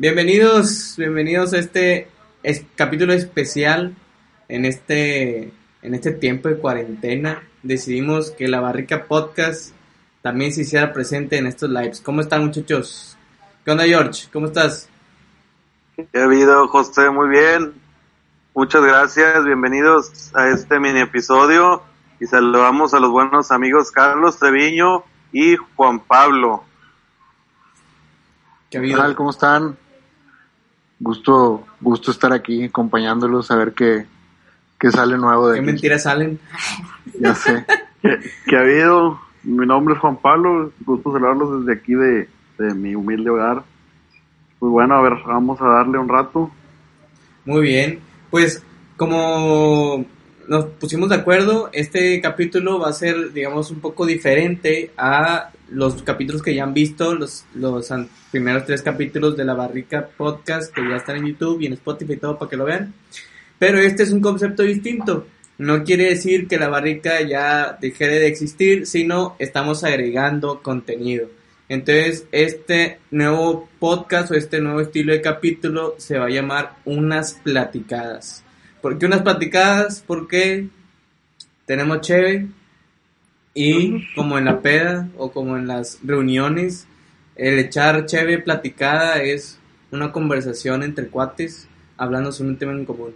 Bienvenidos, bienvenidos a este es- capítulo especial en este, en este tiempo de cuarentena. Decidimos que la Barrica Podcast también se hiciera presente en estos lives. ¿Cómo están muchachos? ¿Qué onda George? ¿Cómo estás? ¿Qué ha habido, José? Muy bien. Muchas gracias. Bienvenidos a este mini episodio. Y saludamos a los buenos amigos Carlos Treviño y Juan Pablo. ¿Qué tal? ¿Cómo están? Gusto, gusto estar aquí acompañándolos a ver qué, qué sale nuevo de ¿Qué aquí. mentiras salen? Ya sé. ¿Qué, qué ha habido? Mi nombre es Juan Pablo, gusto saludarlos desde aquí de, de mi humilde hogar. Pues bueno, a ver, vamos a darle un rato. Muy bien. Pues como nos pusimos de acuerdo, este capítulo va a ser, digamos, un poco diferente a los capítulos que ya han visto, los, los primeros tres capítulos de la Barrica Podcast que ya están en YouTube y en Spotify y todo para que lo vean. Pero este es un concepto distinto. No quiere decir que la barrica ya deje de existir, sino estamos agregando contenido. Entonces, este nuevo podcast o este nuevo estilo de capítulo se va a llamar Unas Platicadas. ¿Por qué unas platicadas? Porque tenemos cheve y como en la peda o como en las reuniones, el echar cheve platicada es una conversación entre cuates hablando sobre un tema en común.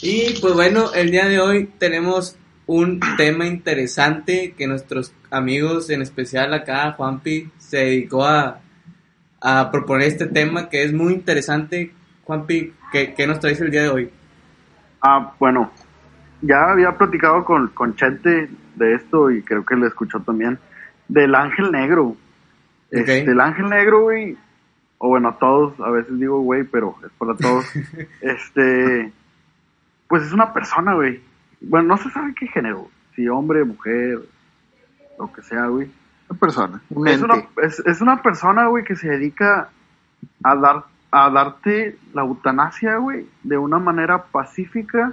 Y pues bueno, el día de hoy tenemos un tema interesante que nuestros amigos, en especial acá Juanpi, se dedicó a, a proponer este tema que es muy interesante. Juanpi, ¿qué, qué nos traes el día de hoy? Ah, bueno, ya había platicado con, con Chente de esto y creo que lo escuchó también. Del ángel negro. Este, el ángel negro, güey. O bueno, a todos, a veces digo güey, pero es para todos. este, pues es una persona, güey. Bueno, no se sabe qué género. Si hombre, mujer, lo que sea, güey. Una persona, un Es ente. una, es, es una persona, güey, que se dedica a dar a darte la eutanasia, güey, de una manera pacífica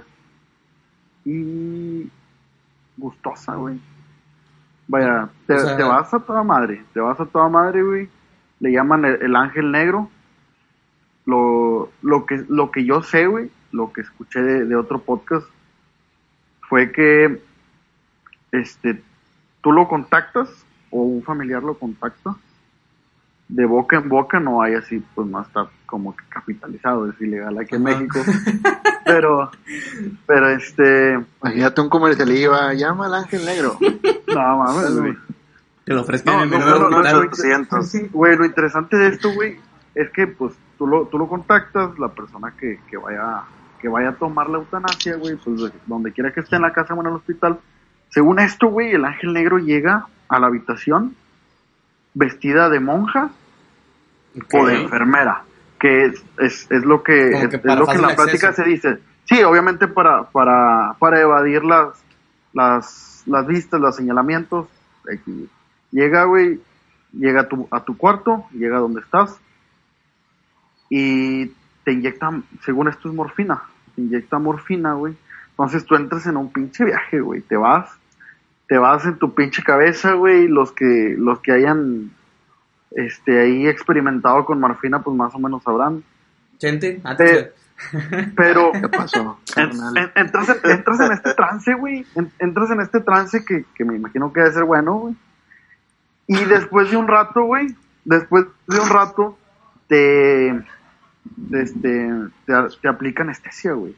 y gustosa, güey. Vaya, te, O sea- te vas a toda madre, te vas a toda madre, güey. Le llaman el, el ángel negro. Lo, lo, que, lo que yo sé, güey, lo que escuché de, de otro podcast, fue que este, tú lo contactas o un familiar lo contacta, de boca en boca no hay así, pues no está como que capitalizado, es ilegal aquí en. México. pero, pero este, Imagínate un comercialillo, ah, llama al ángel negro. no mames, güey. Que lo ofrezcan No, en no, el no, no, no, hospital. no, 800. Güey, lo interesante de esto, güey, es que pues tú lo, tú lo contactas, la persona que, que vaya que vaya a tomar la eutanasia, güey, pues de- donde quiera que esté en la casa o en el hospital. Según esto, güey, el ángel negro llega a la habitación vestida de monja o de enfermera, que es, es, es lo que, es, lo que en la acceso. se dice. Sí, obviamente para, para, para evadir las, las, las vistas, los señalamientos. Aquí. Llega, güey, llega a tu, a tu cuarto, llega donde estás y te inyecta, según esto es morfina, te inyecta morfina, güey. Entonces tú entras en un pinche viaje, güey, te vas, te vas en tu pinche cabeza, güey, los que, los que hayan, este, ahí experimentado con morfina, pues más o menos sabrán. Chente, ah, Eh, Pero ¿Qué pasó, en- entras, en, entras en este trance, güey, en- entras en este trance que, que me imagino que debe ser bueno, güey. Y después de un rato, güey, después de un rato, te, te, este, te, te aplica anestesia, güey.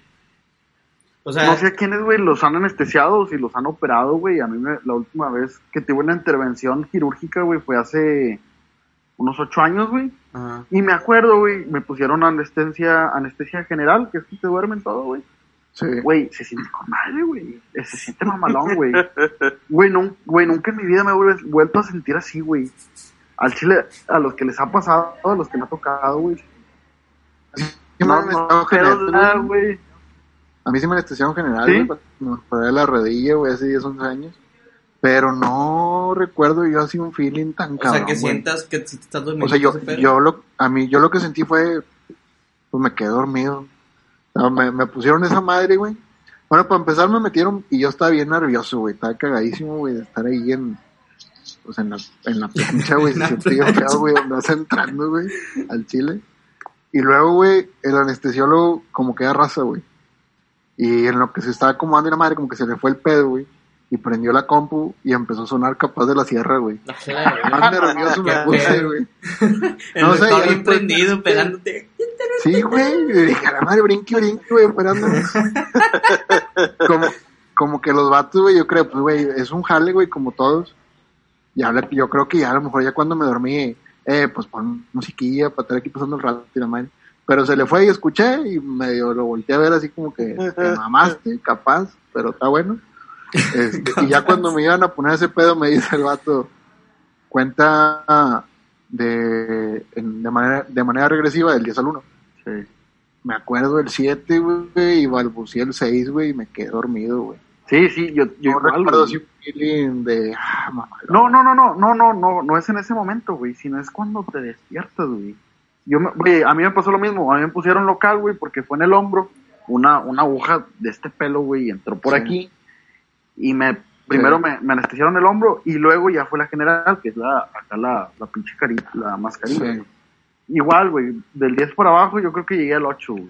O sea, No sé a quiénes, güey, los han anestesiado, si los han operado, güey. A mí me- la última vez que tuve una intervención quirúrgica, güey, fue hace unos ocho años, güey. ajá. Y me acuerdo, güey, me pusieron anestesia, anestesia general, que es que te duermen todo, güey. Sí. Güey, se siente con madre, güey. Eh, Se siente mamalón, güey. Güey, no, güey, nunca en mi vida me he vuel- vuelto a sentir así, güey. Al chile, a los que les ha pasado, a los que me ha tocado, güey. ¿Qué No, no, pero nada, güey? A mí sí me anestesiaron general, ¿Sí? güey, me operé la rodilla, güey, hace 10, 11 años. Pero no recuerdo yo así un feeling tan O cabrón, sea, que güey. sientas que si te estás durmiendo. O sea, yo, yo lo, a mí, yo lo que sentí fue, pues me quedé dormido. No, me, me pusieron esa madre, güey. Bueno, para empezar me metieron y yo estaba bien nervioso, güey. Estaba cagadísimo, güey, de estar ahí en, pues en la, en la plancha, güey. En la Se sentía feo, güey, donde vas entrando, güey, al chile. Y luego, güey, el anestesiólogo como que era raza, güey. Y en lo que se estaba acomodando la madre, como que se le fue el pedo, güey. Y prendió la compu y empezó a sonar capaz de la sierra, güey. Más nervioso me puse, güey. No sé, ya bien prendido, pegándote. Sí, güey. Y dije, a la madre, brinque, brinque, güey, esperando. como, como que los vatos, güey, yo creo, pues, güey, es un jale, güey, como todos. Y habla, yo creo que ya a lo mejor ya cuando me dormí, eh, pues pon musiquilla para estar aquí pasando el rato y la madre. Pero se le fue y escuché y medio lo volteé a ver así como que te mamaste, capaz, pero está bueno. Este, y ya cuando me iban a poner ese pedo me dice el vato, cuenta de, de, manera, de manera regresiva del 10 al 1. Sí. Me acuerdo del 7, güey, y balbuceé el 6, güey, y me quedé dormido, güey. Sí, sí, yo, yo No igual, recuerdo así un feeling de, ah, mamá. No, no, no, no, no, no, no, no es en ese momento, güey, sino es cuando te despiertas, güey. Yo me, güey, a mí me pasó lo mismo, a mí me pusieron local, güey, porque fue en el hombro una, una aguja de este pelo, güey, y entró por Sí. aquí y me, primero Sí. me, me anestesiaron el hombro y luego ya fue la general, que es la, acá la, la pinche carita, la mascarilla. Sí, Igual, güey, del 10 por abajo yo creo que llegué al 8, güey.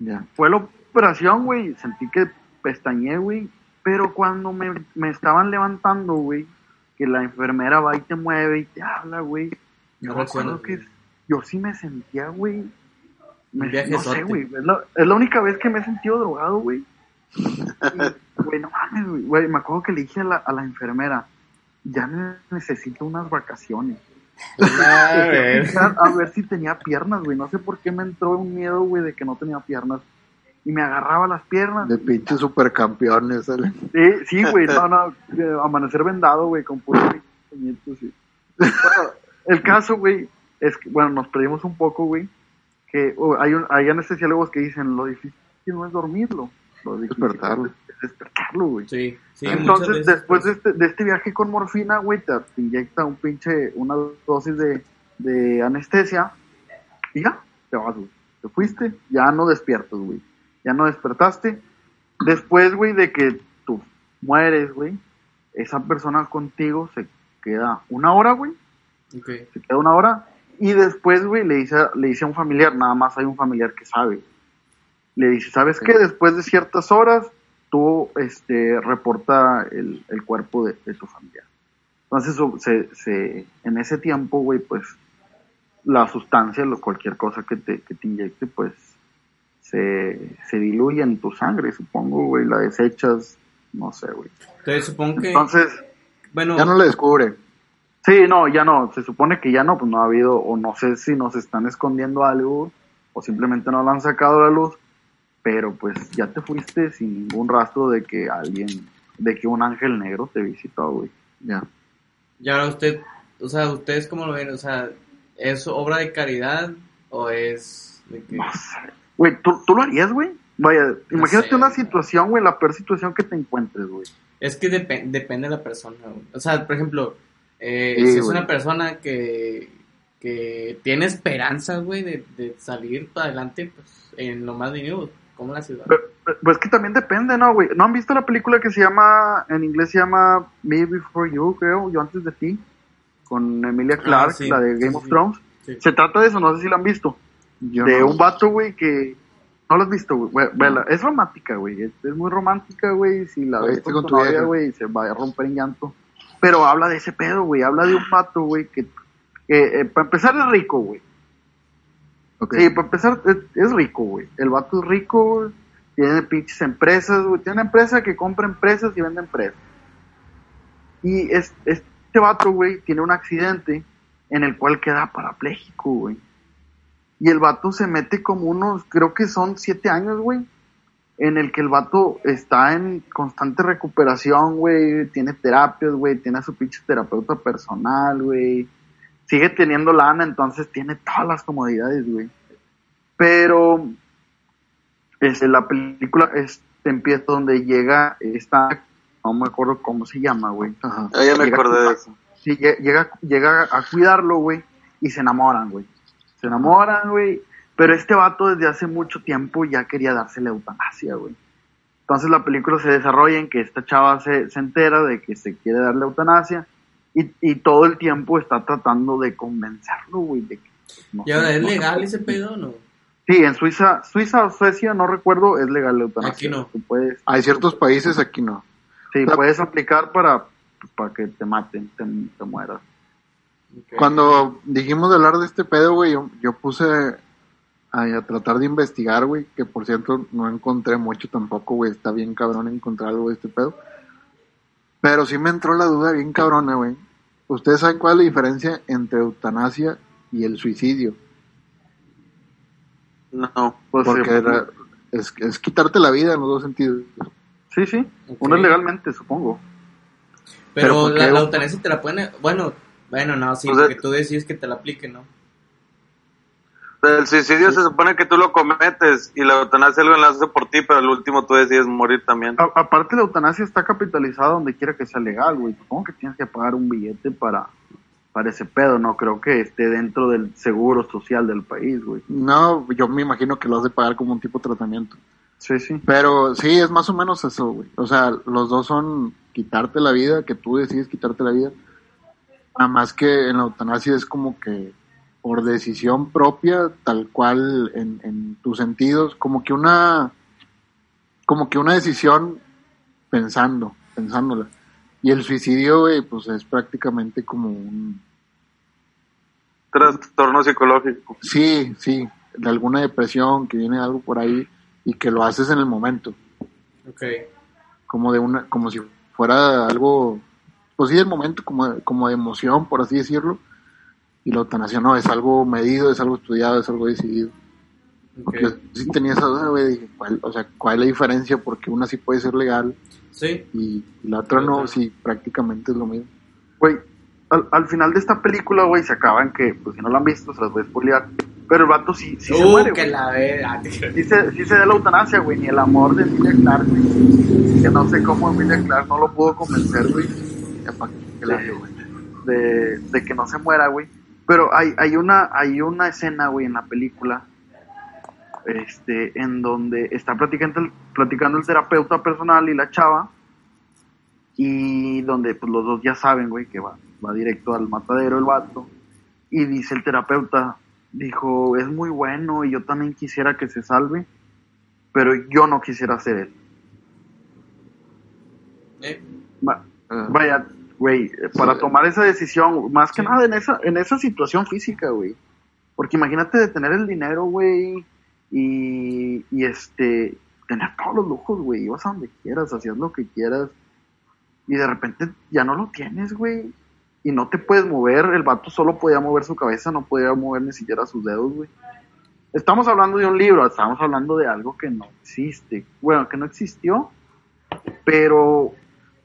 ya. Fue la operación, güey, sentí que pestañé, güey, pero cuando me, me estaban levantando, güey, que la enfermera va y te mueve y te habla, güey, yo No me acuerdo reaccionas, que güey. Yo sí me sentía, güey, me- no sé, güey, es la, es la única vez que me he sentido drogado, güey. Y, Güey, no mames, güey, güey, me acuerdo que le dije a la, a la enfermera, ya ne- necesito unas vacaciones. A ver. A ver si tenía piernas, güey. No sé por qué me entró un miedo, güey, de que no tenía piernas. Y me agarraba las piernas. De pinches supercampeones, ¿sale? Sí, sí, güey. No, no. eh, Amanecer vendado, güey, con puros sí. Bueno, el caso, güey, es que, bueno, nos perdimos un poco, güey. Que oh, hay, un, hay anestesiólogos que dicen, lo difícil no es dormirlo. Lo difícil Despertarlo. Es despertarlo, güey. Sí, sí, Entonces, veces, después de este, de este viaje con morfina, güey, te, te inyecta un pinche, una dosis de, de anestesia y ya, te vas, güey. Te fuiste, ya no despiertas, güey. Ya no despertaste. Después, güey, de que tú mueres, güey, esa persona contigo se queda una hora, güey. ok. Se queda una hora. Y después, güey, le dice, le dice a un familiar, nada más hay un familiar que sabe. Le dice, ¿sabes qué? Después de ciertas horas, tú este, reporta el, el cuerpo de, de tu familiar. Entonces, se, se, en ese tiempo, güey, pues, la sustancia, lo, cualquier cosa que te, que te inyecte, pues, se, se diluye en tu sangre, supongo, güey, la desechas, no sé, güey. Entonces supongo que, Entonces, bueno, Ya no le descubre. Sí, no, ya no, se supone que ya no, pues no ha habido, o no sé si nos están escondiendo algo, o simplemente no lo han sacado a la luz, pero pues ya te fuiste sin ningún rastro de que alguien, de que un ángel negro te visitó, güey. Ya. y ahora usted, o sea, ustedes cómo lo ven, o sea, ¿es obra de caridad o es de que... No sé. Güey, ¿tú, tú lo harías, güey? Vaya, imagínate sé, una güey. situación, güey, la peor situación que te encuentres, güey. Es que depe- depende de la persona, güey. O sea, por ejemplo, eh, Sí, si es güey. una persona que, que tiene esperanzas, güey, de, de salir para adelante, pues, en lo más mínimo, como la ciudad. Pero- Pues que también depende, ¿no, güey? ¿No han visto la película que se llama, en inglés se llama Me Before You, creo, Yo Antes de Ti? Con Emilia Clarke, Ah, sí, la de Game sí, of. Thrones. Sí. Se trata de eso, no sé si la han visto. Yo de no. un vato, güey, que... No lo has visto, güey. Ve- vela. Es romántica, güey. Es, es muy romántica, güey. Si la La ves con tu novia, güey, se va a romper en llanto. Pero habla de ese pedo, güey. Habla de un vato, güey, que... que, eh, para empezar es rico, güey. Sí, para empezar es, es rico, güey. El vato es rico, güey. Tiene pinches empresas, güey. Tiene una empresa que compra empresas y vende empresas. Y es, este vato, güey, tiene un accidente en el cual queda parapléjico, güey. Y el vato se mete como unos, creo que son siete años, güey. En el que el vato está en constante recuperación, güey. Tiene terapias, güey. Tiene a su pinche terapeuta personal, güey. Sigue teniendo lana, entonces tiene todas las comodidades, güey. Pero este, la película este, empieza donde llega esta, no me acuerdo cómo se llama, güey. Ajá. Ah, ya me Llega acordé de eso. Sí, lle- llega, llega a cuidarlo, güey, y se enamoran, güey. Se enamoran, güey. Pero este vato desde hace mucho tiempo ya quería darse la eutanasia, güey. Entonces la película se desarrolla en que esta chava se, se entera de que se quiere dar la eutanasia y, y todo el tiempo está tratando de convencerlo, güey, de que no ¿Y ahora sé, es no legal ese pedo o no? Sí, en Suiza, Suiza o Suecia, no recuerdo, es legal la eutanasia. Aquí no. Tú puedes, Hay ciertos países, aquí no. sí, puedes aplicar para, para que te maten, te, te mueras. Cuando dijimos de hablar de este pedo, güey, yo, yo puse a, a tratar de investigar, güey, que por cierto no encontré mucho tampoco, güey, está bien cabrón encontrar algo de este pedo. Pero sí me entró la duda bien cabrona, güey. ¿Ustedes saben cuál es la diferencia entre eutanasia y el suicidio? No. Pues, Porque sí, era- es, es quitarte la vida en los dos sentidos. sí, sí, Ok. uno es legalmente, supongo. Pero, la eutanasia te la pueden... Bueno, bueno, no, sí, O sea- porque tú decides que te la apliquen, ¿no? El suicidio se supone que tú lo cometes y la eutanasia lo hace por ti, pero al último tú decides morir también. A- aparte, la eutanasia está capitalizada donde quiera que sea legal, güey. Supongo que tienes que pagar un billete para, para ese pedo, no creo que esté dentro del seguro social del país, güey. No, yo me imagino que lo has de pagar como un tipo de tratamiento. Sí, sí. Pero sí, es más o menos eso, güey. O sea, los dos son quitarte la vida, que tú decides quitarte la vida. Nada más que en la eutanasia es como que por decisión propia, tal cual en, en tus sentidos, como que una, como que una decisión pensando, pensándola. Y el suicidio, güey, pues es prácticamente como un, Trastorno psicológico. sí, sí, de alguna depresión, que viene algo por ahí y que lo haces en el momento. Ok. como de una, como si fuera algo, pues sí, del momento, como, como de emoción, por así decirlo. Y la eutanasia no, es algo medido, es algo estudiado, es algo decidido. ok. Yo sí tenía esa duda, güey, dije, ¿cuál, o sea, ¿cuál es la diferencia? Porque una sí puede ser legal Sí. y, y la otra no, sí, prácticamente es lo mismo. Güey, al, al final de esta película, güey, se acaban que, pues si no la han visto, se las voy a spoilear. Pero el vato sí, sí se uh, muere, que la vera. Sí se, sí se da la eutanasia, güey, ni el amor de Emilia Clark, güey. Que no sé cómo Emilia Clark no lo pudo convencer, güey, Ya pa' que la veo, güey. de, de que no se muera, güey. Pero hay, hay una, hay una escena, güey, en la película, este, en donde está platicando el, platicando el terapeuta personal y la chava, y donde pues los dos ya saben, güey, que va, va directo al matadero el vato, y dice el terapeuta, dijo, es muy bueno y yo también quisiera que se salve, pero yo no quisiera ser él. Eh, Va- Ah, Vaya, güey, para tomar esa decisión, más que Sí. nada en esa, en esa situación física, güey. Porque imagínate de tener el dinero, güey, y, y este, tener todos los lujos, güey, ibas a donde quieras, hacías lo que quieras, y de repente ya no lo tienes, güey, y no te puedes mover, el vato solo podía mover su cabeza, no podía mover ni siquiera sus dedos, güey. Estamos hablando de un libro, estamos hablando de algo que no existe, bueno, que no existió, pero...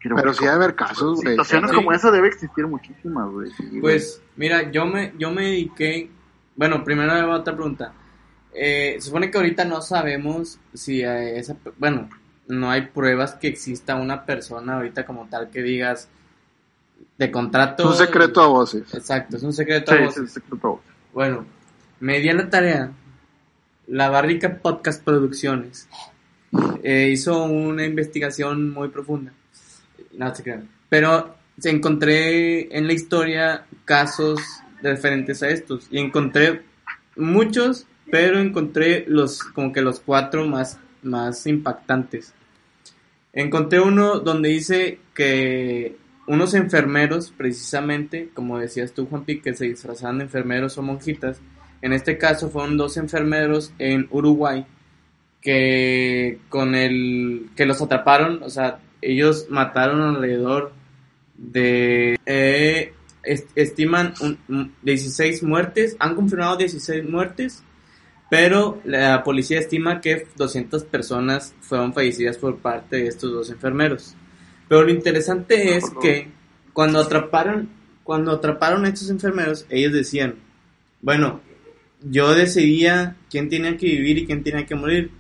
creo Pero que sí debe haber casos, güey. Situaciones Sí. como esa debe existir muchísimas, güey. Sí. Pues, mira, yo me, yo me dediqué. Bueno, primero hago otra pregunta. Eh, se supone que ahorita no sabemos si esa. Bueno, no hay pruebas que exista una persona ahorita como tal que digas de contrato. Es un secreto a voces. Exacto, es un secreto. Sí, a voces. sí, sí, secreto. Bueno, me di a la tarea. La Barrica Podcast Producciones eh, hizo una investigación muy profunda. No se crean. Pero encontré en la historia casos referentes a estos. Y encontré muchos, pero encontré los como que los cuatro más, más impactantes. Encontré uno donde dice que unos enfermeros, precisamente, como decías tú, Juanpi, que se disfrazaban de enfermeros o monjitas. En este caso fueron dos enfermeros en Uruguay que con el que los atraparon, o sea, ellos mataron alrededor de eh, est- estiman un- un 16 muertes, han confirmado 16 muertes, pero la policía estima que 200 personas fueron fallecidas por parte de estos dos enfermeros. Pero lo interesante es que cuando atraparon, cuando atraparon a estos enfermeros, ellos decían, bueno, yo decidía quién tenía que vivir y quién tenía que morir,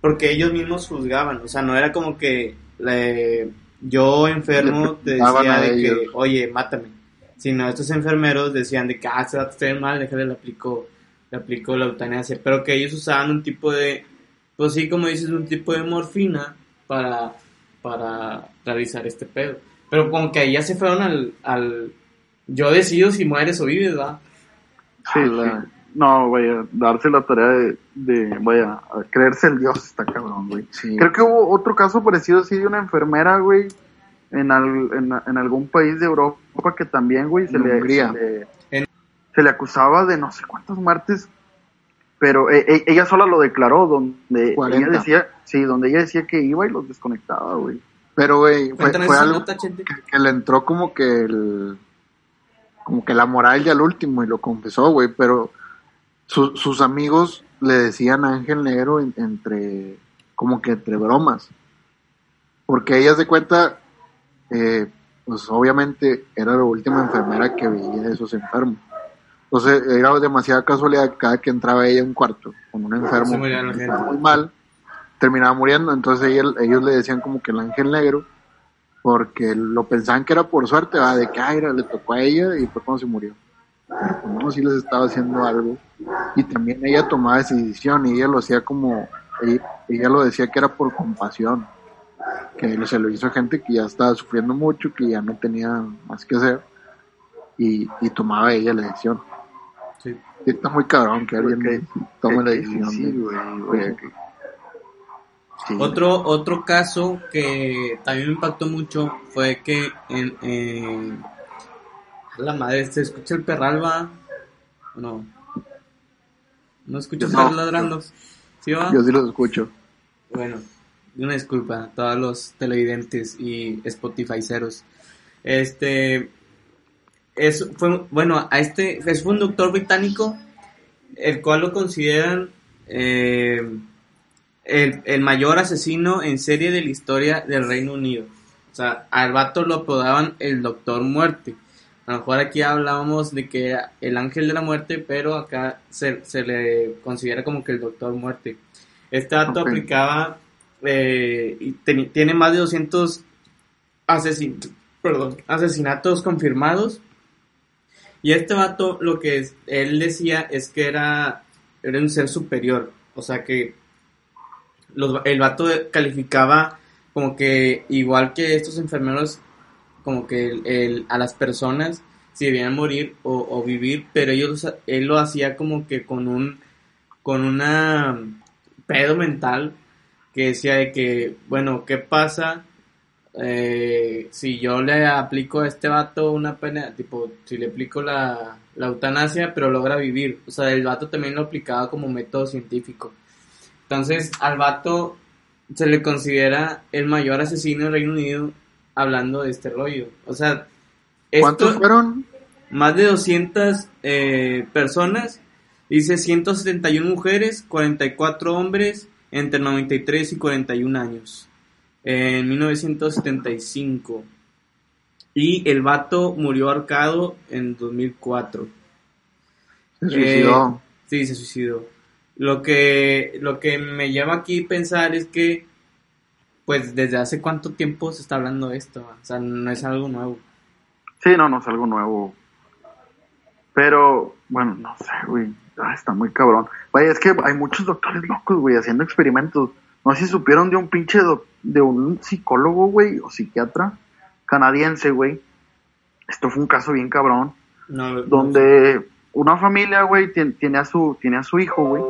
porque ellos mismos juzgaban, o sea, no era como que le- yo enfermo te decía de que, oye, mátame, sino estos enfermeros decían de que, ah, se va a estar mal, déjale, le aplicó, le aplicó la eutanasia, pero que ellos usaban un tipo de, pues sí, como dices, un tipo de morfina para, para realizar este pedo. Pero como que ahí ya se fueron al, al yo decido si mueres o vives, ¿va? Sí, Ah, la- No, vaya, darse la tarea de, de, vaya, a creerse el dios está cabrón, güey. Sí. Creo que hubo otro caso parecido así de una enfermera, güey, en, al- en, en algún país de Europa que también, güey, se le, se le- En- se le acusaba de no sé cuántas muertes, pero e- e- ella sola lo declaró, donde 40. ella decía, sí, donde ella decía que iba y los desconectaba, güey. Pero, güey, fue, fue algo nota, que, que le entró como que el. Como que la moral ya al último y lo confesó, güey. Pero su- sus amigos le decían Ángel Negro en- entre. Como que entre bromas. Porque ella se cuenta. eh, pues obviamente era la última enfermera que veía a esos enfermos. Entonces era demasiada casualidad que cada que entraba ella a un cuarto con un enfermo que estaba muy mal, terminaba muriendo. Entonces ella- ellos le decían como que el ángel negro, porque lo pensaban que era por suerte, ¿va? de que ay, le tocó a ella y fue cuando se murió. No, sí les estaba haciendo algo. Y también ella tomaba esa decisión y ella lo hacía como, ella, ella lo decía que era por compasión, que se lo hizo a gente que ya estaba sufriendo mucho, que ya no tenía más que hacer y, y tomaba ella la decisión. Sí. Está muy cabrón que alguien Porque- tome la que- decisión. sí, güey, güey. sí. Otro, otro caso que también me impactó mucho fue que en, en- a la madre, ¿se escucha el perralba? ¿O no? ¿No escuchas no. ladrando? ¿Sí va? Yo sí los escucho. Bueno, una disculpa a todos los televidentes y Spotifyceros. Este es fue bueno, a este es un doctor británico el cual lo consideran eh, el, el mayor asesino en serie de la historia del Reino Unido. O sea, al vato lo apodaban el Doctor Muerte. A lo mejor aquí hablábamos de que era el ángel de la muerte, pero acá se, se le considera como que el Doctor Muerte. Este vato Ok. aplicaba eh, y teni- tiene más de 200 asesin- perdón, asesinatos confirmados. Y este vato lo que es- él decía es que era, era un ser superior. O sea que los- el vato calificaba como que igual que estos enfermeros, como que el- el- a las personas si debían morir o, vivir, pero ellos, él lo hacía como que con un, con una pedo mental que decía de que, bueno, ¿qué pasa eh, si yo le aplico a este vato una pena, tipo, si le aplico la, la eutanasia, pero logra vivir? O sea, el vato también lo aplicaba como método científico. Entonces, al vato se le considera el mayor asesino del Reino Unido hablando de este rollo. O sea, ¿Cuántos fueron? más de 200 eh, personas, dice 171 mujeres, 44 hombres entre 93 y 41 años, en 1975. Y el vato murió ahorcado en 2004. Se suicidó. Eh, sí, se suicidó. Lo que, lo que me lleva aquí a pensar es que, pues, desde hace cuánto tiempo se está hablando de esto. O sea, no es algo nuevo. Sí, no, no es algo nuevo. Pero, bueno, no sé, güey. Ah, está muy cabrón. Vaya, es que hay muchos doctores locos, güey, haciendo experimentos. No sé si supieron de un pinche de un psicólogo, güey, o psiquiatra canadiense, güey. Esto fue un caso bien cabrón. No, no sé. donde una familia, güey, tien- tiene a su tiene a su hijo, güey.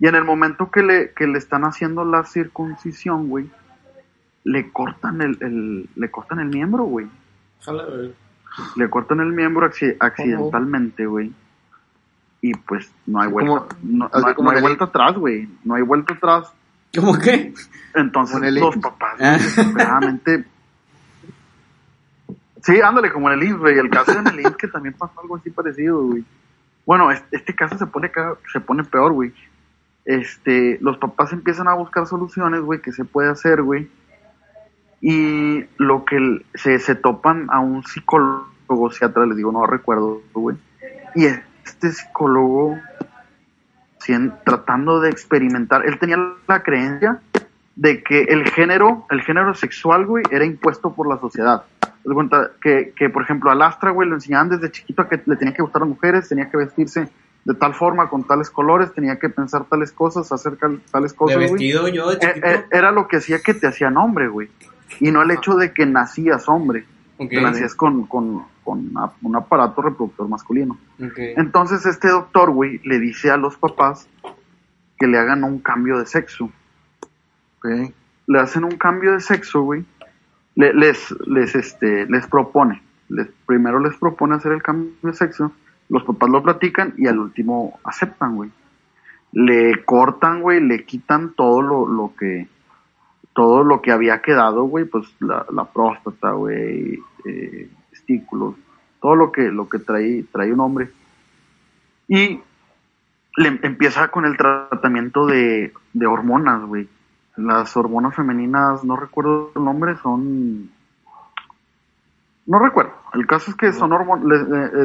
Y en el momento que le que le están haciendo la circuncisión, güey, le cortan el, el le cortan el miembro, güey. Le cortan el miembro acci- accidentalmente, güey. Y pues no hay vuelta, no, hay- como no hay en el- vuelta atrás, güey. No hay vuelta atrás. ¿Cómo qué? Entonces los papás Ah. desesperadamente Sí, ándale, como en el IMSS, güey. El caso en el IMSS que también pasó algo así parecido, güey. Bueno, este, este caso se pone ca- se pone peor, güey. Este, los papás empiezan a buscar soluciones, güey, que se puede hacer, güey. Y lo que se, se topan a un psicólogo psiquiatra, les digo, no recuerdo, güey. Y este psicólogo, sien- tratando de experimentar, él tenía la creencia de que el género, el género sexual, güey, era impuesto por la sociedad. Que, que, por ejemplo, al Astra, güey, lo enseñaban desde chiquito a que le tenía que gustar a mujeres, tenía que vestirse de tal forma, con tales colores, tenía que pensar tales cosas, hacer tales De cosas, güey. yo de Eh, eh, era lo que hacía que te hacían hombre, güey. Y no el hecho de que nacías hombre. Ok. Te nacías con, con, con una- un aparato reproductor masculino. Entonces este doctor, güey, le dice a los papás que le hagan un cambio de sexo. Le hacen un cambio de sexo, güey. Le- les, les, este, les propone. Les, primero les propone hacer el cambio de sexo. Los papás lo platican y al último aceptan, güey. Le cortan, güey, le quitan todo lo, lo que todo lo que había quedado, güey, pues la, la próstata, güey, eh, testículos, todo lo que lo que trae trae un hombre. Y le em- empieza con el tratamiento de, de hormonas, güey. Las hormonas femeninas, no recuerdo el nombre, son... No recuerdo. El caso es que son hormon-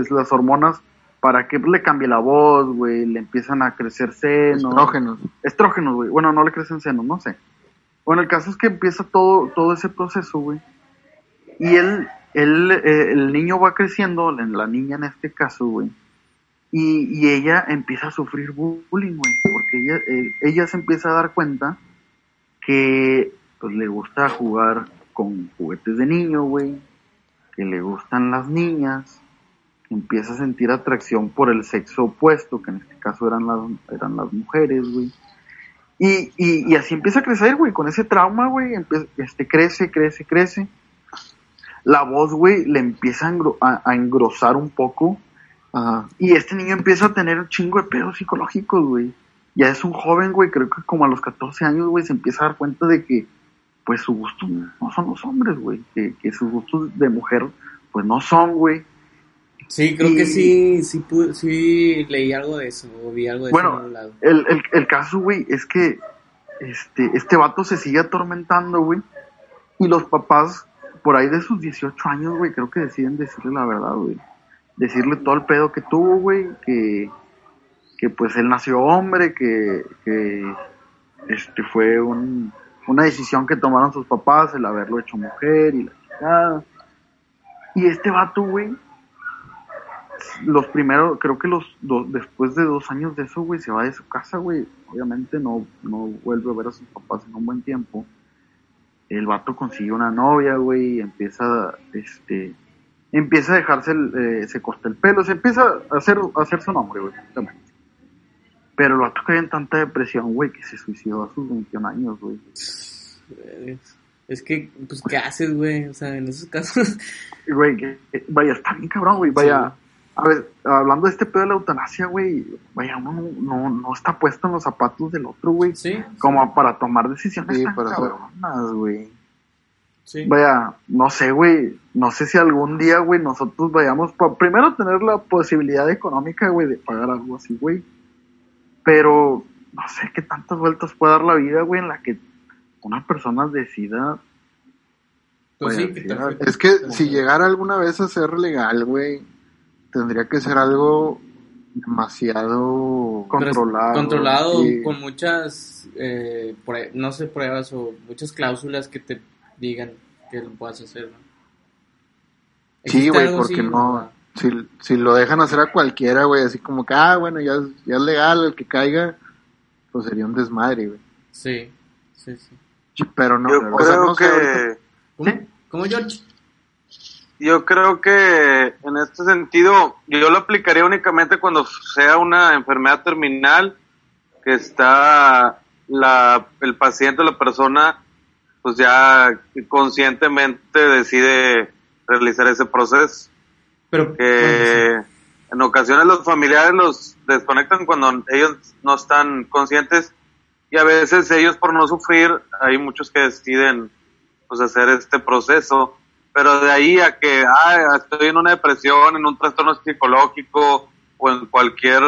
las hormonas para que le cambie la voz, güey, le empiezan a crecer senos. Estrógenos. Estrógenos, güey. Bueno, no le crecen senos, no sé. Bueno, el caso es que empieza todo, todo ese proceso, güey. Y él, él, eh, el niño va creciendo, la, niña en este caso, güey. Y, y ella empieza a sufrir bullying, güey. Porque ella, eh, ella se empieza a dar cuenta que pues le gusta jugar con juguetes de niño, güey. Que le gustan las niñas. Empieza a sentir atracción por el sexo opuesto, que en este caso eran las, eran las mujeres, güey. Y, y, y así empieza a crecer, güey, con ese trauma, güey, este, crece, crece, crece. La voz, güey, le empieza a, engro- a- a engrosar un poco. Ajá. Y este niño empieza a tener un chingo de pedos psicológicos, güey. Ya es un joven, güey, creo que como a los 14 años, güey, se empieza a dar cuenta de que, pues, su gusto no son los hombres, güey. Que, que sus gustos de mujer, pues, no son, güey. Sí, creo Y- que sí, sí, sí leí algo de eso, o vi algo de eso en Bueno, algún lado. el, el, el caso, güey, es que este, este vato se sigue atormentando, güey. Y los papás, por ahí de sus 18 años, güey, creo que deciden decirle la verdad, güey. Decirle todo el pedo que tuvo, güey, que, que pues él nació hombre, que, que este fue un, una decisión que tomaron sus papás, el haberlo hecho mujer y la chingada. Y este vato, güey, los primeros, creo que los dos, después de dos años de eso, güey, se va de su casa, güey. Obviamente no, no vuelve a ver a sus papás en un buen tiempo. El vato consigue una novia, güey, y empieza, este, empieza a dejarse, el, eh, se corta el pelo, se empieza a hacer, a hacer su nombre, güey. Pero el vato cae en tanta depresión, güey, que se suicidó a sus 21 años, güey. Es- que, pues, ¿qué haces, güey? O sea, en esos casos. Güey, que- vaya, está bien cabrón, güey, vaya. A ver, hablando de este pedo de la eutanasia, güey, vaya, uno no, no, no está puesto en los zapatos del otro, güey. Sí, como para tomar decisiones Sí, tan para cabronas, güey. sí. Vaya, no sé, güey, no sé si algún día, güey, nosotros vayamos pa- primero tener la posibilidad económica, güey, de pagar algo así, güey. Pero no sé qué tantas vueltas puede dar la vida, güey, en la que una persona decida Pues Vaya, sí, que. Es que si llegara alguna vez a ser legal, güey, tendría que ser algo demasiado Con- controlado, controlado sí. con muchas eh, no sé pruebas o muchas cláusulas que te digan que lo puedas hacer ¿no? Sí, ¿Existe güey, porque así? no. Si, si lo dejan hacer a cualquiera, güey, así como que, ah, bueno, ya, es- ya es legal el que caiga, pues sería un desmadre, güey. sí sí sí Pero no, Yo o sea, creo no sé, ahorita- que ¿cómo? ¿Sí? ¿Cómo George? Yo creo que en este sentido yo lo aplicaría únicamente cuando sea una enfermedad terminal que está la el paciente o la persona pues ya conscientemente decide realizar ese proceso. Pero que en ocasiones los familiares los desconectan cuando ellos no están conscientes y a veces ellos por no sufrir hay muchos que deciden pues hacer este proceso pero de ahí a que ah, estoy en una depresión en un trastorno psicológico o en cualquier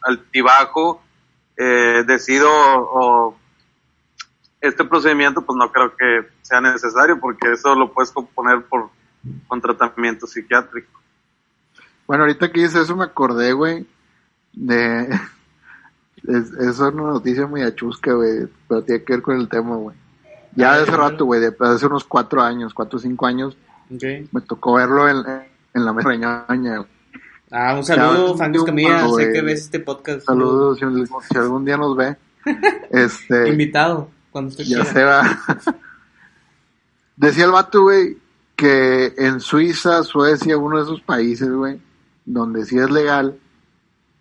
altibajo eh, decido o este procedimiento pues no creo que sea necesario porque eso lo puedes componer por con tratamiento psiquiátrico Bueno, ahorita que dices eso me acordé, güey, de... Es, es una noticia muy achusca, güey, pero tiene que ver con el tema, güey. Ya hace rato, güey, de hace unos cuatro años, cuatro o cinco años, me tocó verlo en, en la mesa reñoña, güey. ah un saludo Franco un Escamilla sé que ves este podcast Saludos, si, si algún día nos ve. Este, invitado cuando usted ya quiera se va. Decía el vato, güey, que en Suiza, Suecia, uno de esos países, güey, donde sí es legal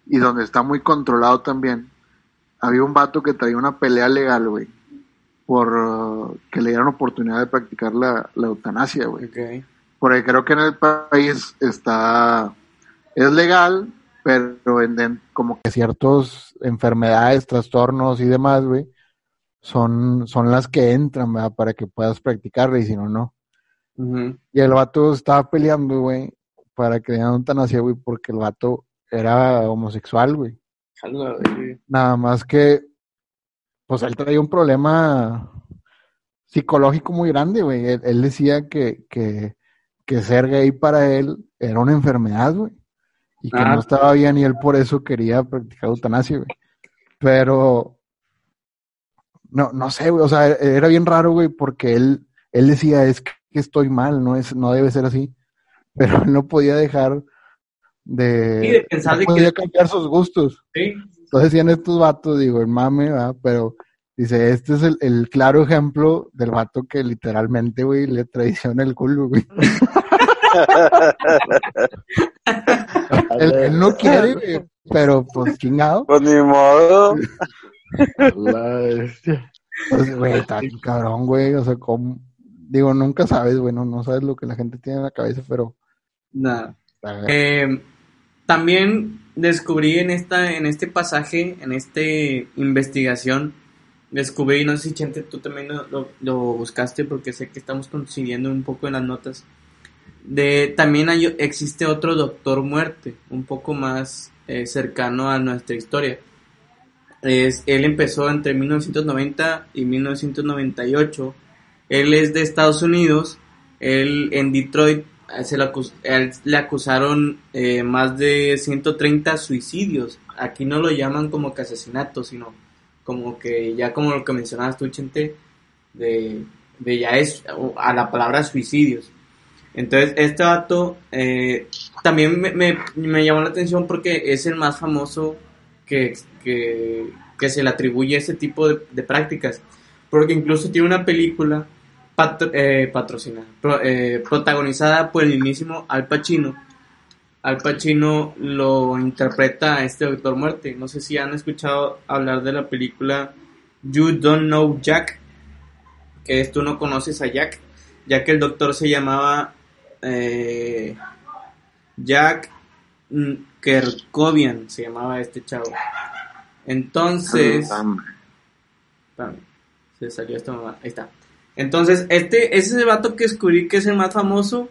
y donde está muy controlado también, había un vato que traía una pelea legal, güey, por que le dieran oportunidad de practicar la, la eutanasia, güey. Ok. Porque creo que en el país está, es legal, pero en, en como que ciertas enfermedades, trastornos y demás, güey, son, son las que entran, ¿verdad? Para que puedas practicarla y si no, no. Y el vato estaba peleando, güey, para que le dieran eutanasia, güey, porque el vato era homosexual, güey. Nada más que, pues él traía un problema psicológico muy grande, güey. Él, él decía que, que, que ser gay para él era una enfermedad, güey. Y que Ah. no estaba bien y él por eso quería practicar eutanasia, güey. Pero, no, no sé, güey. O sea, era bien raro, güey, porque él, él decía, es que estoy mal, no es, no debe ser así. Pero él no podía dejar de, Sí, de pensar no de que- podía cambiar sus gustos. Sí. Entonces decían estos vatos, digo, el mame, ¿verdad? Pero dice, este es el, el claro ejemplo del vato que literalmente, güey, le traiciona el culo, güey. él, él no quiere, güey, pero pues chingado. Pues ni modo. La bestia. Pues, güey, está bien cabrón, güey. O sea, como, digo, nunca sabes, güey, no, sabes lo que la gente tiene en la cabeza, pero... Nada. Eh, también descubrí en esta, en este pasaje, en esta investigación, descubrí, no sé si Chente, tú también lo, lo- lo buscaste porque sé que estamos coincidiendo un poco en las notas. De, también hay, existe otro Doctor Muerte, un poco más eh, cercano a nuestra historia. Es, él empezó entre 1990 y 1998. Él es de Estados Unidos. Él en Detroit se le, acus- él le acusaron eh, más de 130 suicidios. Aquí no lo llaman como que asesinato, sino como que ya como lo que mencionabas tú, Chente, de, ya es a la palabra suicidios. Entonces, este vato eh, también me, llamó la atención porque es el más famoso que, que, que se le atribuye ese tipo de, de prácticas. Porque incluso tiene una película patro- eh, patrocinada, pro- eh, protagonizada por el mismísimo Al Pacino. Al Pacino lo interpreta a este Doctor Muerte. No sé si han escuchado hablar de la película You Don't Know Jack, que es Tú no conoces a Jack, ya que el doctor se llamaba eh, Jack Kerkovian, se llamaba este chavo. Entonces, Espérame, se salió esta mamá. Ahí está. Entonces, este, ese es el vato que descubrí que es el más famoso.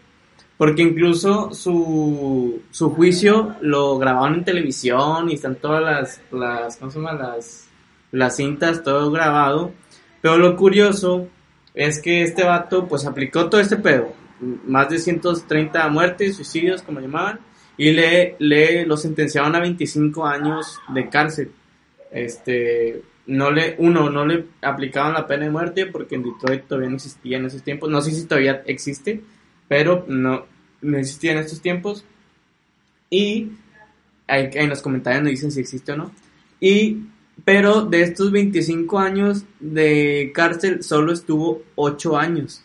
Porque incluso su, su juicio lo grabaron en televisión y están todas las, las, ¿cómo se? Las, las cintas, todo grabado. Pero lo curioso es que este vato pues aplicó todo este pedo. Más de 130 muertes, suicidios, como llamaban. Y le, le lo sentenciaron a 25 años de cárcel. Este, no le, uno, no le aplicaban la pena de muerte porque en Detroit todavía no existía en esos tiempos. No sé si todavía existe, pero no, no existía en estos tiempos. Y ahí en los comentarios nos dicen si existe o no. Y, pero de estos 25 años de cárcel solo estuvo 8 años.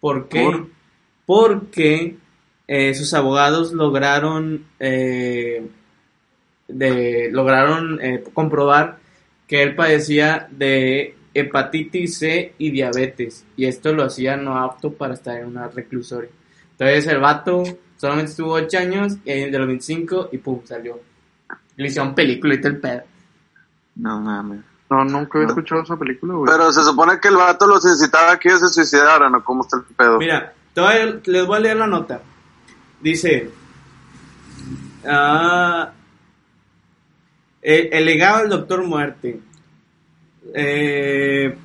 ¿Por qué? ¿Por? Porque eh, sus abogados lograron eh, de, lograron eh, comprobar que él padecía de hepatitis C y diabetes y esto lo hacía no apto para estar en una reclusoria. Entonces el vato solamente estuvo 8 años y de los 25 y pum, salió. Le hicieron película y todo el pedo. No mames. No, nunca había escuchado esa película, güey. Pero se supone que el vato los incitaba a que ellos se suicidaran, ¿o cómo está el pedo? Mira, te voy a- les voy a leer la nota. Dice, ah, el, el legado del Doctor Muerte. Eh,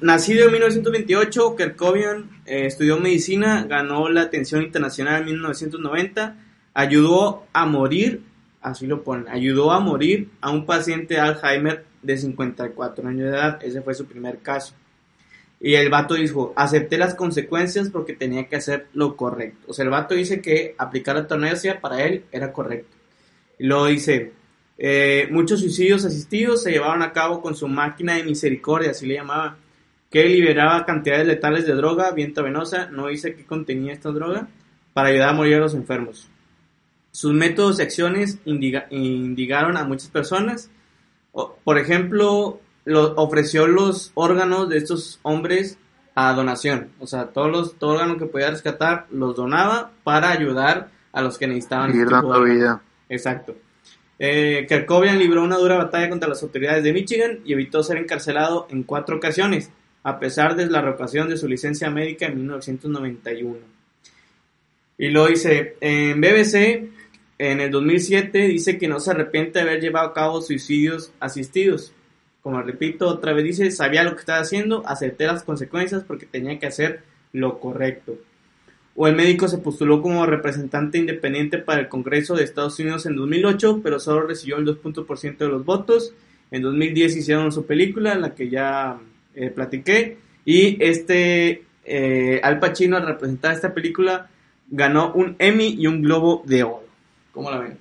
nacido en 1928, Kerkovian eh, estudió medicina, ganó la atención internacional en 1990, ayudó a morir, así lo ponen, ayudó a morir a un paciente de Alzheimer de 54 años de edad, ese fue su primer caso. Y el vato dijo, acepté las consecuencias porque tenía que hacer lo correcto. O sea, el vato dice que aplicar la eutanasia para él era correcto. Y luego dice, eh, muchos suicidios asistidos se llevaron a cabo con su máquina de misericordia, así le llamaba, que liberaba cantidades letales de droga vía intravenosa, no dice qué contenía esta droga, para ayudar a morir a los enfermos. Sus métodos y acciones indiga- indigaron a muchas personas. Por ejemplo, lo- ofreció los órganos de estos hombres a donación. O sea, todos los todo órgano que podía rescatar los donaba para ayudar a los que necesitaban. Seguir este dando órganos. vida. Exacto. Eh, libró una dura batalla contra las autoridades de Michigan y evitó ser encarcelado en cuatro ocasiones, a pesar de la revocación de su licencia médica en 1991. Y lo dice en BBC, en el 2007, dice que no se arrepiente de haber llevado a cabo suicidios asistidos. Como repito, otra vez dice, sabía lo que estaba haciendo, acepté las consecuencias porque tenía que hacer lo correcto. O el médico se postuló como representante independiente para el Congreso de Estados Unidos en 2008, pero solo recibió el 2% de los votos. En 2010 hicieron su película, la que ya eh, platiqué. Y este eh, Al Pacino, al representar esta película, ganó un Emmy y un Globo de Oro. ¿Cómo la ven?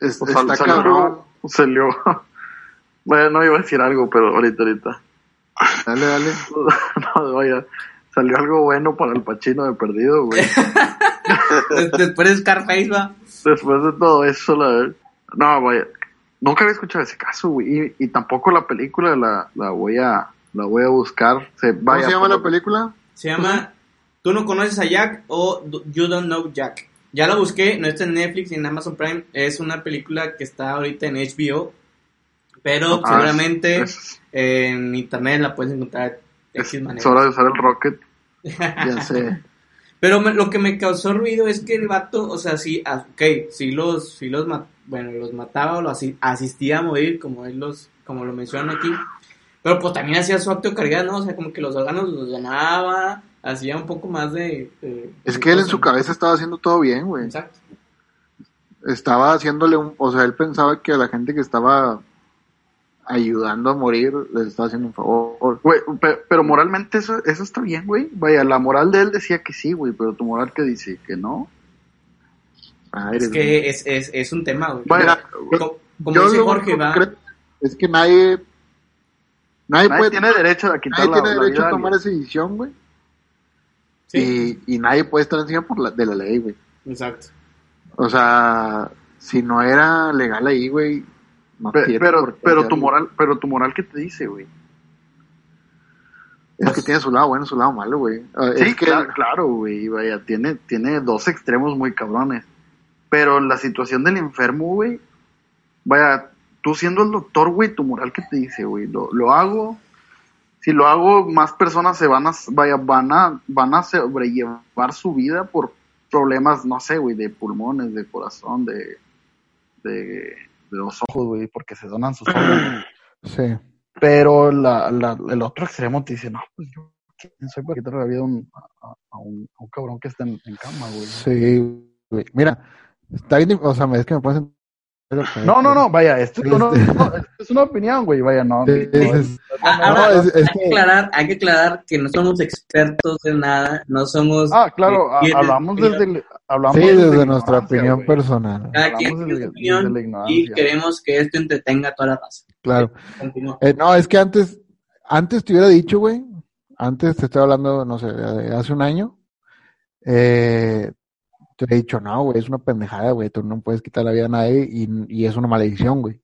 Es- Pues está salió, cabrón. salió. Bueno, no iba a decir algo, pero ahorita, ahorita. Dale, dale. no, vaya. Salió algo bueno para el Pachino de perdido, güey. Des- Después de Scarface, va. Después de todo eso, la verdad. No, vaya. Nunca había escuchado ese caso, güey. Y, y tampoco la película la, la voy a la voy a buscar. Se, ¿Cómo se llama la película? Se llama Tú no conoces a Jack o You Don't Know Jack. Ya la busqué, no está en Netflix ni en Amazon Prime. Es una película que está ahorita en HBO. Pero Ah, seguramente es- en internet la puedes encontrar de Es, hora de usar el Rocket. Ya sé. Pero me- lo que me causó ruido es que el vato, o sea, sí, ah, ok, sí los, sí los, bueno, los mataba o los asi- asistía a morir, como él los, como lo menciona aquí. Pero pues también hacía su acto caridad, ¿no? O sea, como que los órganos los donaba, hacía un poco más de... de- Es de que él en su cabeza estaba haciendo todo bien, güey. Exacto. Estaba haciéndole un... O sea, él pensaba que a la gente que estaba ayudando a morir les estaba haciendo un favor. Güey, pe- pero moralmente eso, eso está bien, güey. Vaya, la moral de él decía que sí, güey, pero tu moral que dice que no. Ah, Es que es, es, es un tema, güey. Vaya, como, dice Jorge, va... es que nadie... Nadie, nadie puede, tiene derecho a quitar nadie la, tiene la derecho vida a a tomar alguien. esa decisión, güey. Sí, Y, y nadie puede estar encima por la, de la ley, güey. exacto. O sea, si no era legal ahí, güey, Pe- pero, pero tu moral, pero tu moral, ¿qué te dice, güey? Es que tiene su lado bueno y su lado malo, güey. Ah, Sí, es que claro, claro, güey, vaya, tiene, tiene dos extremos muy cabrones. Pero la situación del enfermo, güey, vaya, tú siendo el doctor, güey, tu moral, ¿qué te dice, güey? Lo, lo hago, si lo hago, más personas se van a, vaya, van a, van a sobrellevar su vida por problemas, no sé, güey, de pulmones, de corazón, de, de, de los ojos, güey, porque se donan sus órganos. Sí. Pero la, la, el otro extremo te dice, no, pues yo quién soy para quitarle la vida a un, a, a un, a un cabrón que está en, en cama, güey. Sí, güey. Mira, está bien, o sea, es que me entender. No, no, no, vaya, esto es, Este- una, no, esto es una opinión, güey, vaya, no. Es- es- Ah, ahora, es- hay, que- aclarar, hay que aclarar que no somos expertos en nada, no somos... Ah, claro, a- quienes- hablamos desde, el- hablamos Sí, desde nuestra opinión personal. Cada hablamos quien tiene desde- su opinión desde la y queremos que esto entretenga a toda la raza. Claro. Eh, no, es que antes, antes te hubiera dicho, güey, antes te estoy hablando, no sé, de hace un año, eh, te he dicho, no, güey, es una pendejada, güey, tú no puedes quitar la vida a nadie y, y es una maldición, güey.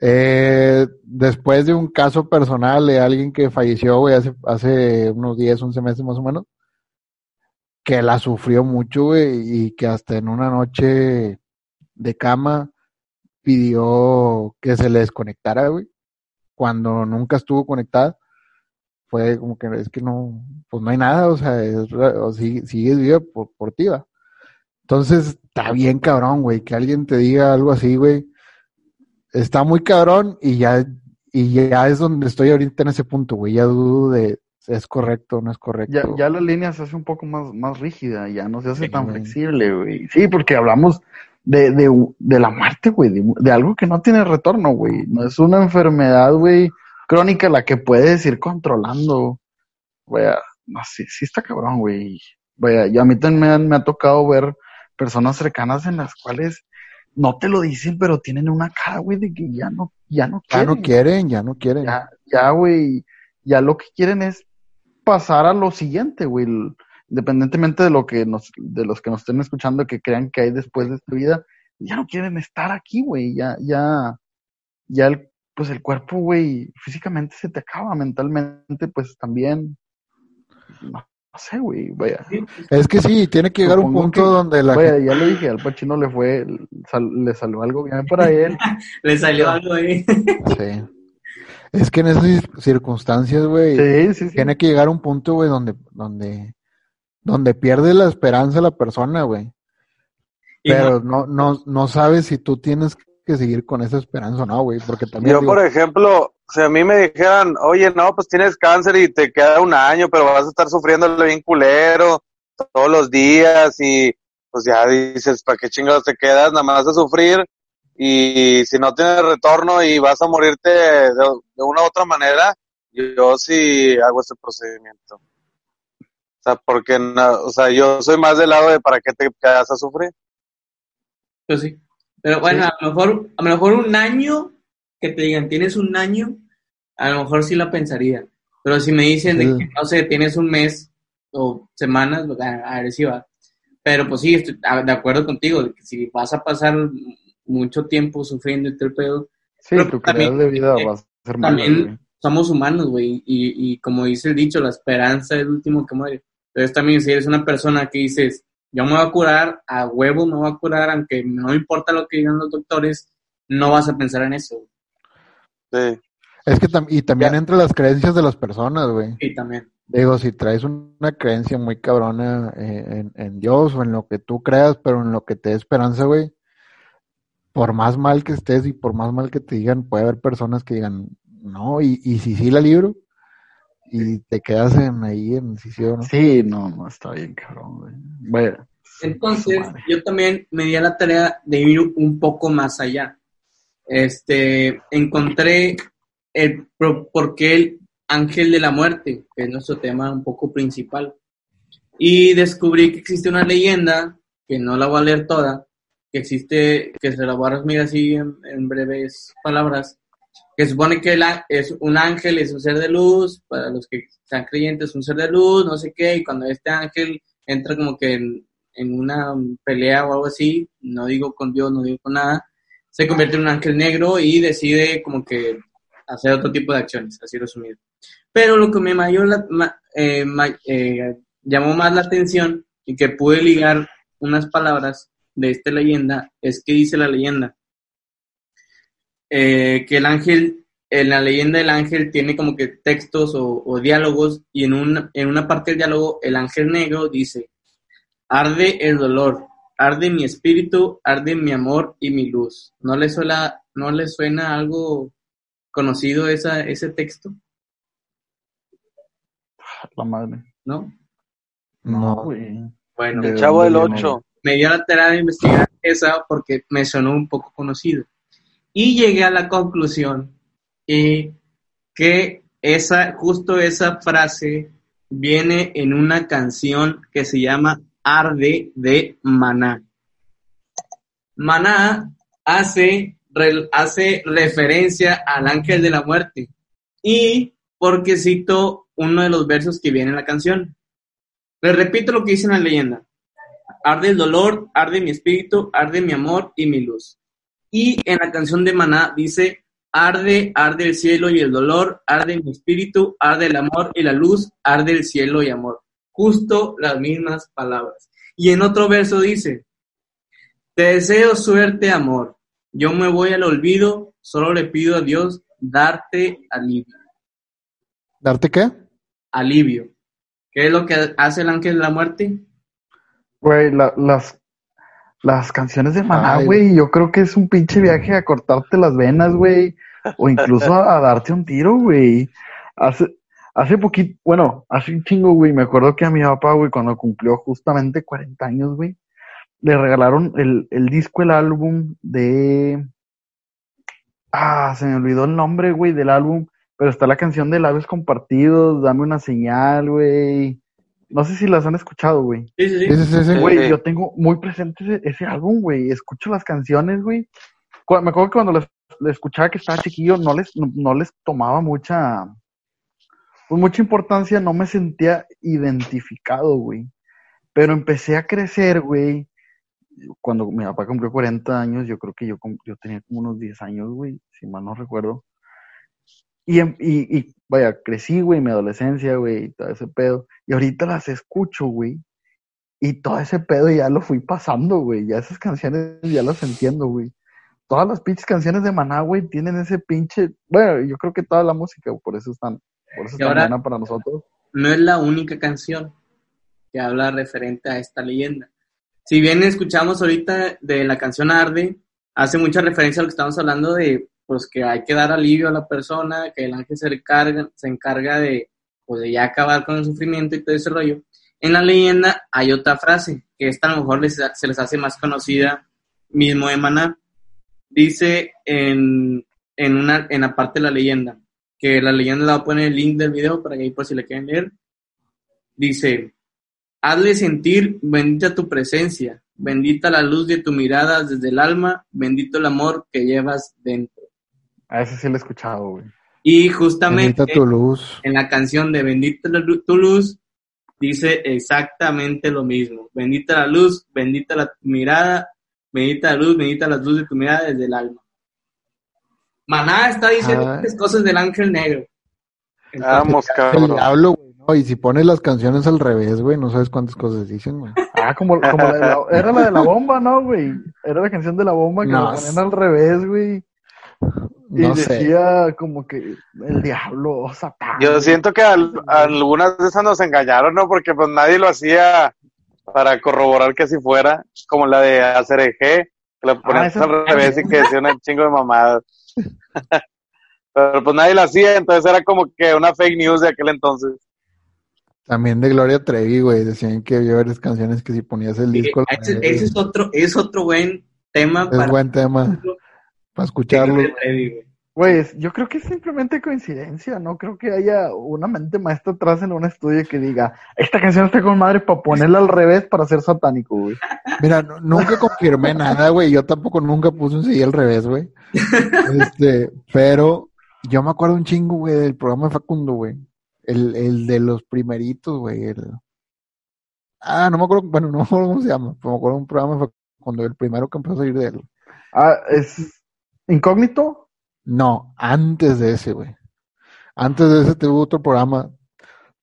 Eh, después de un caso personal de alguien que falleció, güey, hace, hace unos 10, 11 meses más o menos, que la sufrió mucho, güey, y que hasta en una noche de cama pidió que se le desconectara, güey, cuando nunca estuvo conectada. Fue como que es que no, pues no hay nada, o sea, o sigue, sigues viva por, por ti, va. Entonces, está bien cabrón, güey, que alguien te diga algo así, güey. Está muy cabrón y ya, y ya es donde estoy ahorita en ese punto, güey. Ya dudo de es correcto o no es correcto. Ya, ya la línea se hace un poco más, más rígida, ya no se hace Sí, tan güey. flexible, güey. Sí, porque hablamos de, de, de la muerte, güey, de, de algo que no tiene retorno, güey. No es una enfermedad, güey, crónica la que puedes ir controlando. Güey, no, sí, sí está cabrón, güey. Vaya, y a mí también me, han- me ha tocado ver personas cercanas en las cuales no te lo dicen, pero tienen una cara, güey, de que ya no, ya no Ya quieren. no quieren, ya no quieren. Ya, ya, güey, ya lo que quieren es pasar a lo siguiente, güey. Independientemente de lo que nos, de los que nos estén escuchando que crean que hay después de esta vida, ya no quieren estar aquí, güey. Ya, ya, ya el, pues el cuerpo, güey, físicamente se te acaba, mentalmente, pues también, no, no sé, güey, vaya. Es que sí, tiene que llegar un Supongo punto que- donde la Vaya, ya le dije, al Pachino le fue, sal- le salió algo bien para él. Le salió algo ahí. Sí. Es que en esas cir- circunstancias, güey, Sí, sí, sí. tiene que llegar un punto, güey, donde, donde, donde pierde la esperanza la persona, güey. Y no- Pero no, no, no sabes si tú tienes que seguir con esa esperanza o no, güey, porque también Yo, digo, por ejemplo, si a mí me dijeran, oye, no, pues tienes cáncer y te queda un año, pero vas a estar sufriéndole bien culero todos los días y pues ya dices, ¿para qué chingados te quedas? Nada más a sufrir y si no tienes retorno y vas a morirte de, de una u otra manera, yo sí hago ese procedimiento. O sea, porque, no- o sea, yo soy más del lado de ¿para qué te quedas a sufrir? Pues sí. Pero bueno, a lo mejor, a lo mejor un año, que te digan, tienes un año, a lo mejor sí la pensaría. Pero si me dicen de Sí. que, no sé, tienes un mes o semanas, pues, a, ver si va. Pero pues sí, estoy de acuerdo contigo, de que si vas a pasar mucho tiempo sufriendo este pedo, Sí, Pero tu también- calidad de vida va a ser también somos humanos, güey, y, y como dice el dicho, la esperanza es el último que muere. Entonces también si eres una persona que dices, yo me voy a curar, a huevo me voy a curar, aunque no importa lo que digan los doctores, no vas a pensar en eso. Sí. es que tam- y también Ya. entre las creencias de las personas, güey. Y también. Digo, si traes una creencia muy cabrona eh, en, en Dios o en lo que tú creas, pero en lo que te dé esperanza, güey, por más mal que estés y por más mal que te digan, puede haber personas que digan, no, y, y si sí la libro, y te quedas en ahí en si sí no. Sí, no, no, está bien, cabrón, güey. Vaya. Entonces, yo también me di a la tarea de ir un poco más allá. Este, encontré el pro- por qué el ángel de la muerte, que es nuestro tema un poco principal. Y descubrí que existe una leyenda, que no la voy a leer toda, que existe, que se la voy a resumir así en, en breves palabras, que supone que es un ángel, es un ser de luz, para los que sean creyentes, un ser de luz, no sé qué, y cuando este ángel entra como que en, una pelea o algo así, no digo con Dios, no digo con nada, se convierte en un ángel negro y decide como que hacer otro tipo de acciones, así resumido. Pero lo que me mayor la- eh, eh, llamó más la atención y que pude ligar unas palabras de esta leyenda es que dice la leyenda eh, que el ángel, en la leyenda del ángel tiene como que textos o, o diálogos y en una, en una parte del diálogo el ángel negro dice, arde el dolor, arde mi espíritu, arde mi amor y mi luz. ¿No le suena, no le suena algo conocido esa, ese texto? La madre. ¿No? No. güey. Bueno, El chavo del dónde 8. me dio la tarea de investigar esa porque me sonó un poco conocido. Y llegué a la conclusión eh, que esa, justo esa frase viene en una canción que se llama Arde de Maná. Maná hace, hace referencia al ángel de la muerte. Y porque cito uno de los versos que viene en la canción. Les repito lo que dice en la leyenda. Arde el dolor, arde mi espíritu, arde mi amor y mi luz. Y en la canción de Maná dice, arde, arde el cielo y el dolor, arde mi espíritu, arde el amor y la luz, arde el cielo y amor. Justo las mismas palabras. Y en otro verso dice, te deseo suerte, amor. Yo me voy al olvido, solo le pido a Dios darte alivio. ¿Darte qué? Alivio. ¿Qué es lo que hace el ángel de la muerte? Güey, la- las, las canciones de Maná, güey, yo creo que es un pinche viaje a cortarte las venas, güey, o incluso a, a darte un tiro, güey. Hace, hace poquito, bueno, hace un chingo, güey, me acuerdo que a mi papá, güey, cuando cumplió justamente 40 años, güey, le regalaron el, el disco, el álbum de... Ah, se me olvidó el nombre, güey, del álbum, pero está la canción de Labios Compartidos, Dame una señal, güey. No sé si las han escuchado, güey. Sí, sí, sí. Sí, sí, sí, sí. Güey, Sí. yo tengo muy presente ese, ese álbum, güey. Escucho las canciones, güey. Me acuerdo que cuando les, les escuchaba que estaba chiquillo, no les, no, no les tomaba mucha, pues mucha importancia, no me sentía identificado, güey. Pero empecé a crecer, güey. Cuando mi papá cumplió 40 años, yo creo que yo, yo tenía como unos 10 años, güey, si mal no recuerdo. Y, em- y, y vaya, crecí, güey, mi adolescencia, güey, y todo ese pedo. Y ahorita las escucho, güey. Y todo ese pedo ya lo fui pasando, güey. Ya esas canciones ya las entiendo, güey. Todas las pinches canciones de Maná, güey, tienen ese pinche. Bueno, yo creo que toda la música, por eso están. Por eso es tan ahora- buena para nosotros. no es la única canción que habla referente a esta leyenda. Si bien escuchamos ahorita de la canción Arde, hace mucha referencia a lo que estamos hablando de pues que hay que dar alivio a la persona, que el ángel se encarga, se encarga de, pues, ya acabar con el sufrimiento y todo ese rollo. En la leyenda hay otra frase, que esta a lo mejor se les hace más conocida mismo de Maná. Dice en, en, una, en la parte de la leyenda, que la leyenda la voy a poner el link del video para que ahí por si le quieren leer. Dice, hazle sentir bendita tu presencia, bendita la luz de tu mirada desde el alma, bendito el amor que llevas dentro. A ese sí lo he escuchado, güey. Y justamente Bendita tu luz. en la canción de Bendita la tu luz, dice exactamente lo mismo. Bendita la luz, bendita la mirada, bendita la luz, bendita la luz de tu mirada desde el alma. Maná está diciendo Ah. cosas del ángel negro. Entonces, Vamos, El cabrón. diablo, güey. No, y si pones las canciones al revés, güey, no sabes cuántas cosas dicen, güey. Ah, como, como la de la- era la de la bomba, ¿no, güey? Era la canción de la bomba que No, la ponían al revés, güey. Y sé. decía como que el diablo, Satán. Yo siento que al- algunas de esas nos engañaron, ¿no? Porque pues nadie lo hacía para corroborar que así fuera, como la de hacer eje, que la ponían esa- al revés y que decía un chingo de mamadas. Pero pues nadie lo hacía, entonces era como que una fake news de aquel entonces. También de Gloria Trevi, güey. Decían que había varias canciones que si ponías el disco ese, es otro, es otro buen tema es para buen tema para escucharlo. Güey, es- yo creo que es simplemente coincidencia, no creo que haya una mente maestra atrás en un estudio que diga, esta canción está con madre para ponerla al revés para ser satánico, güey. Mira, no- nunca confirmé nada, güey. Yo tampoco nunca puse un CD al revés, güey. Este, pero yo me acuerdo un chingo, güey, del programa de Facundo, güey. El, el de los primeritos, güey. El... Ah, no me acuerdo, bueno, no me acuerdo cómo se llama. Pero me acuerdo de un programa de Facundo, el primero que empezó a salir de él. Ah, es incógnito. No, antes de ese, güey. Antes de ese tuvo otro programa.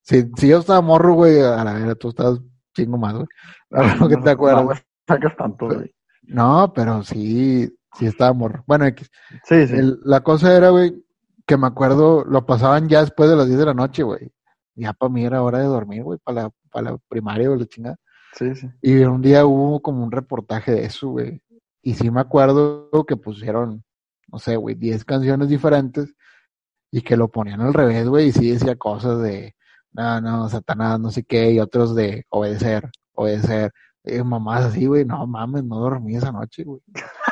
Si, si yo estaba morro, güey, a la vera, tú estabas chingo más, güey. A lo que te acuerdas. No me sacas tanto, güey. No, pero sí, sí estaba morro. Bueno, X. Sí, sí. El- la cosa era, güey, que me acuerdo, lo pasaban ya después de las 10 de la noche, güey. Ya para mí era hora de dormir, güey, para la, para la primaria o la chingada. Sí, sí. Y un día hubo como un reportaje de eso, güey. Y sí me acuerdo que pusieron, no sé, güey, 10 canciones diferentes y que lo ponían al revés, güey, y sí decía cosas de, no, no, Satanás, no sé qué, y otros de obedecer, obedecer. Y mamás así, güey, no mames, no dormí esa noche, güey.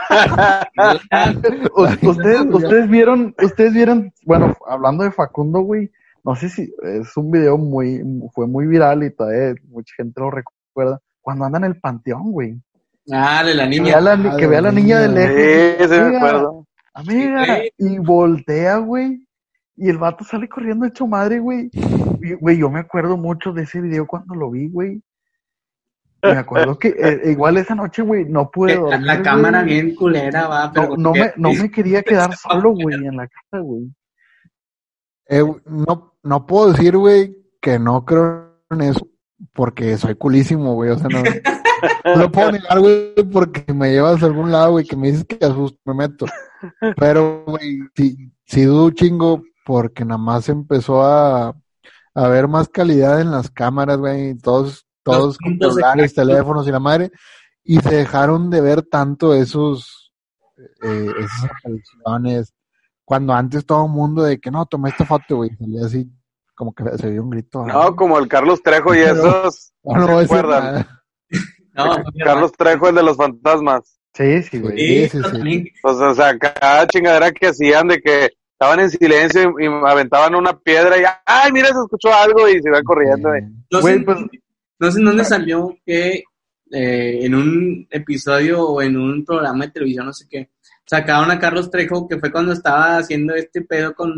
Ustedes, ustedes vieron, ustedes vieron, bueno, hablando de Facundo, güey, no sé si es un video muy, fue muy viral y todavía mucha gente lo recuerda, cuando anda en el panteón, güey. Ah, de la Que niña. vea a la, Ah, que vea a la niña de lejos. Sí, sí me acuerdo. Amiga, y voltea, güey. Y el vato sale corriendo hecho madre, güey. Güey, yo me acuerdo mucho de ese video cuando lo vi, güey. Me acuerdo que eh, igual esa noche, güey, no pude La, dormir. la cámara güey. bien culera, va, pero No, no me, no me quería quedar solo, güey, en la casa, güey. Eh, no, no puedo decir, güey, que no creo en eso, porque soy culísimo, güey, o sea, no, no lo puedo negar, güey, porque me llevas a algún lado, güey, que me dices que asusto, me meto. Pero, güey, sí, sí dudo un chingo, porque nada más empezó a, a haber más calidad en las cámaras, güey, y todos, todos celulares, teléfonos y la madre, y se dejaron de ver tanto esos, eh, esas apariciones, cuando antes todo el mundo de que no, tomé esta foto, güey, salía así, como que se vio un grito. No, como el Carlos Trejo y esos. No, no. No, Carlos Trejo, el de los fantasmas. Sí, sí, güey. Sí, Sí, sí, sí. también. Pues, o sea, cada chingadera que hacían de que estaban en silencio y, y aventaban una piedra y ¡ay, mira, se escuchó algo! Y se iban corriendo. eh. No Güey, sé, pues, no sé en dónde salió que eh, en un episodio o en un programa de televisión, no sé qué, sacaron a Carlos Trejo, que fue cuando estaba haciendo este pedo con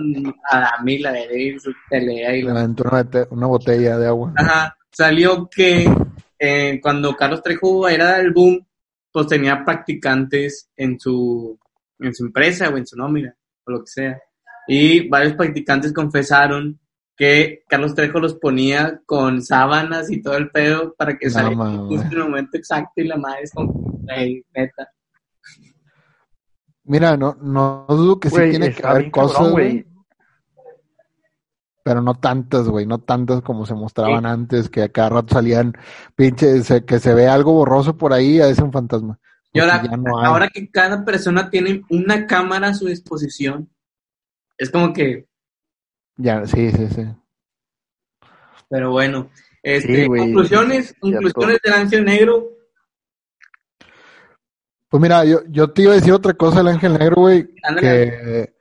Adamila de su pelea y Le aventó una, botella de agua. Ajá, salió que eh, cuando Carlos Trejo era del boom, pues tenía practicantes en su, en su empresa o en su nómina, o lo que sea. Y varios practicantes confesaron que Carlos Trejo los ponía con sábanas y todo el pedo para que No, saliera justo en el momento exacto y la madre es como, "Ey, neta. Mira, no, no dudo que sí Güey, tiene que haber cosas, güey. Pero no tantas, güey, no tantas como se mostraban antes, que a cada rato salían pinches, que se ve algo borroso por ahí, es un fantasma. Y ahora, no que cada persona tiene una cámara a su disposición, es como que, Ya, sí, sí, sí. pero bueno, este, Sí, conclusiones, conclusiones del Ángel Negro, Pues mira, yo, yo te iba a decir otra cosa del Ángel Negro, güey, que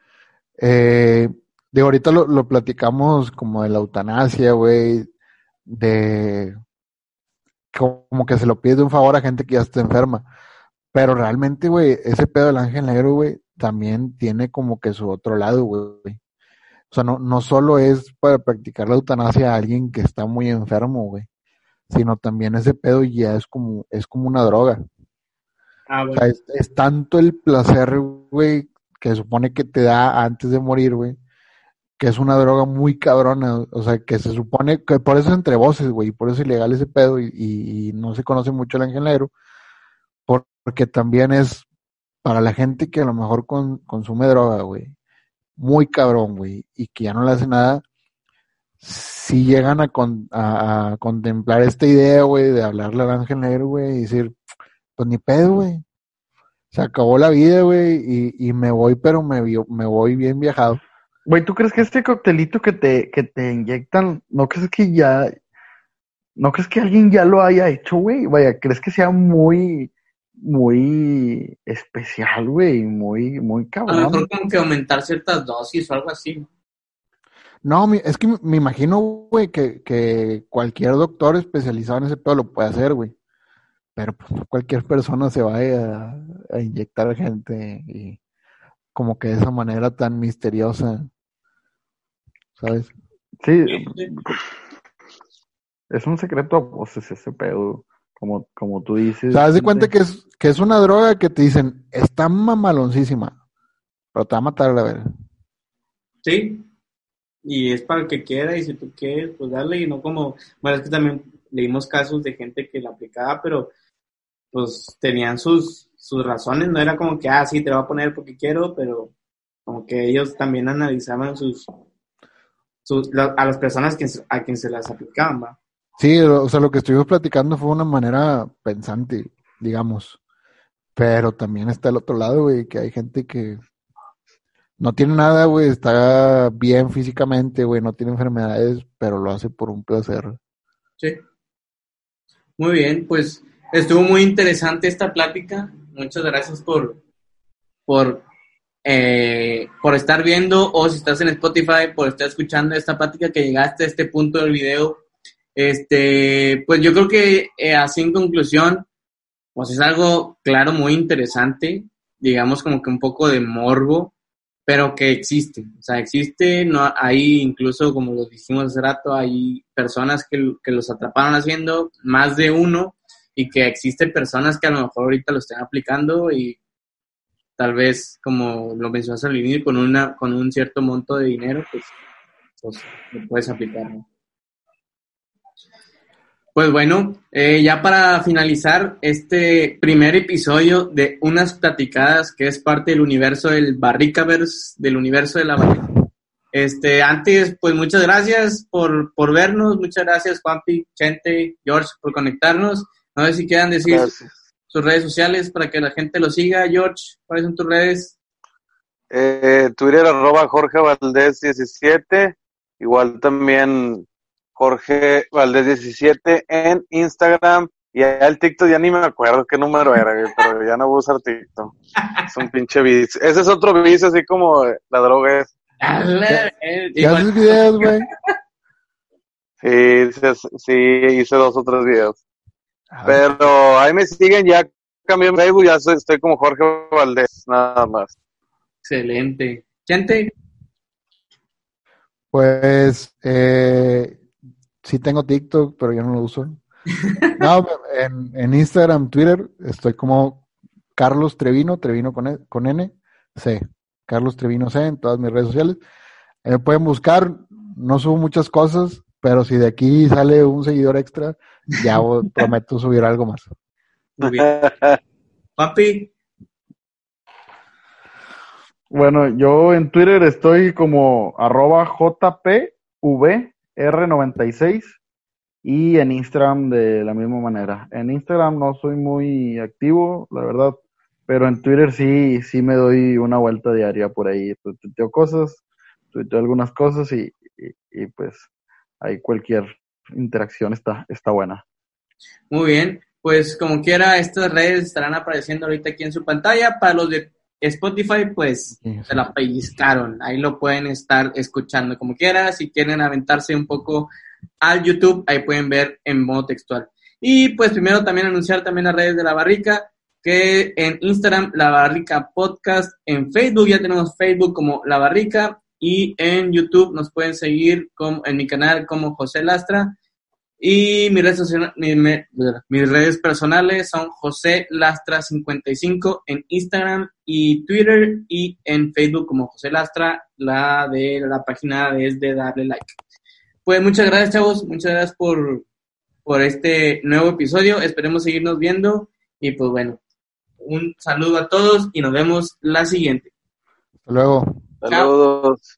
eh, de ahorita lo, lo platicamos como de la eutanasia, güey, de como que se lo pide un favor a gente que ya está enferma. Pero realmente, güey, ese pedo del Ángel Negro, güey, también tiene como que su otro lado, güey. O sea, no, no solo es para practicar la eutanasia a alguien que está muy enfermo, güey, sino también ese pedo ya es como, es como una droga. Ah, O sea, es, es tanto el placer, güey, que supone que te da antes de morir, güey, que es una droga muy cabrona. O sea, que se supone que por eso es entre voces, güey, por eso es ilegal ese pedo y, y- no se conoce mucho el ángel negro, por- porque también es para la gente que a lo mejor con- consume droga, güey, muy cabrón, güey, y que ya no le hace nada. Si llegan a, con- a, contemplar esta idea, güey, de hablarle al ángel negro, güey, y decir, pues ni pedo, güey. Se acabó la vida, güey, y, y me voy, pero me, me voy bien viajado. Güey, ¿tú crees que este coctelito que te, que te inyectan, no crees que ya, no crees que alguien ya lo haya hecho, güey? Vaya, ¿crees que sea muy, muy especial, güey? Muy, muy A lo cabrón. mejor como que aumentar ciertas dosis o algo así. No, mi- es que me- imagino, güey, que, que cualquier doctor especializado en ese pedo lo puede hacer, güey. Pero pues, no cualquier persona se vaya a, a inyectar gente y como que de esa manera tan misteriosa, ¿sabes? Sí, Sí. es un secreto a voces ese pedo, como, como tú dices. Haz de cuenta que es, que es una droga que te dicen, está mamaloncísima, pero te va a matar a la verga. Sí. Y es para el que quiera y si tú quieres, pues darle y no como, bueno, es que también leímos casos de gente que la aplicaba, pero pues tenían sus, sus razones, no era como que, ah, sí, te lo voy a poner porque quiero, pero como que ellos también analizaban sus, la- a las personas que, a quien se las aplicaban, ¿va? Sí, o sea, lo que estuvimos platicando fue una manera pensante, digamos. Pero también está el otro lado, güey, que hay gente que no tiene nada, güey, está bien físicamente, güey, no tiene enfermedades, pero lo hace por un placer. Sí. Muy bien, pues estuvo muy interesante esta plática. Muchas gracias por, por, eh, por estar viendo o si estás en Spotify, por estar escuchando esta plática que llegaste a este punto del video. Este, pues yo creo que eh, así en conclusión, pues es algo, claro, muy interesante, digamos como que un poco de morbo, pero que existe, o sea, existe, no hay incluso, como lo dijimos hace rato, hay personas que, que los atraparon haciendo, más de uno, y que existen personas que a lo mejor ahorita lo están aplicando y tal vez, como lo mencionaste al inicio, con, una, con un cierto monto de dinero, pues, pues lo puedes aplicar. Pues bueno, eh, ya para finalizar este primer episodio de Unas Platicadas, que es parte del universo del Barricaverse, del universo de la barrica. Este, antes, pues muchas gracias por, por vernos, muchas gracias Juanpi, Chente, George, por conectarnos. No sé si quieran decir. Sus redes sociales para que la gente lo siga. George, ¿cuáles son tus redes? Eh, Twitter arroba Jorge Valdés 17, igual también Jorge Valdés 17 en Instagram y ya el TikTok ya ni me acuerdo qué número era, pero ya no voy a usar TikTok. Es un pinche vicio. Ese es otro vicio, así como la droga es. ¿Qué Igual- haces videos, güey? Sí, hice dos o tres videos. Pero ahí me siguen, ya cambié mi Facebook, ya soy- estoy como Jorge Valdés, nada más. Excelente. Gente, Pues eh, sí tengo TikTok, pero yo no lo uso. No, en, en Instagram, Twitter, estoy como Carlos Trevino, Trevino con, E- con N, C. Carlos Trevino C en todas mis redes sociales. Me pueden buscar, no subo muchas cosas, pero si de aquí sale un seguidor extra, ya prometo subir algo más. muy bien. Papi, Bueno, yo en Twitter estoy como arroba JPVR96 y en Instagram de la misma manera. En Instagram no soy muy activo, la verdad, pero en Twitter sí, sí me doy una vuelta diaria por ahí. Tuiteo cosas, tuiteo algunas cosas y, y, y, pues ahí cualquier interacción está, está buena. muy bien. Pues como quiera, estas redes estarán apareciendo ahorita aquí en su pantalla. Para los de Spotify, pues Sí, se la pellizcaron. Ahí lo pueden estar escuchando como quiera. Si quieren aventarse un poco al YouTube, ahí pueden ver en modo textual. Y pues primero también anunciar también las redes de la barrica, que en Instagram, la barrica podcast, en Facebook ya tenemos Facebook como la barrica y en YouTube nos pueden seguir como, en mi canal como José Lastra. Y mis redes, mis redes personales son José Lastra55 en Instagram y Twitter y en Facebook como José Lastra. La de la página es de darle like. Pues muchas gracias, chavos. Muchas gracias por, por este nuevo episodio. Esperemos seguirnos viendo. Y pues bueno, un saludo a todos y nos vemos la siguiente. Hasta luego. Saludos.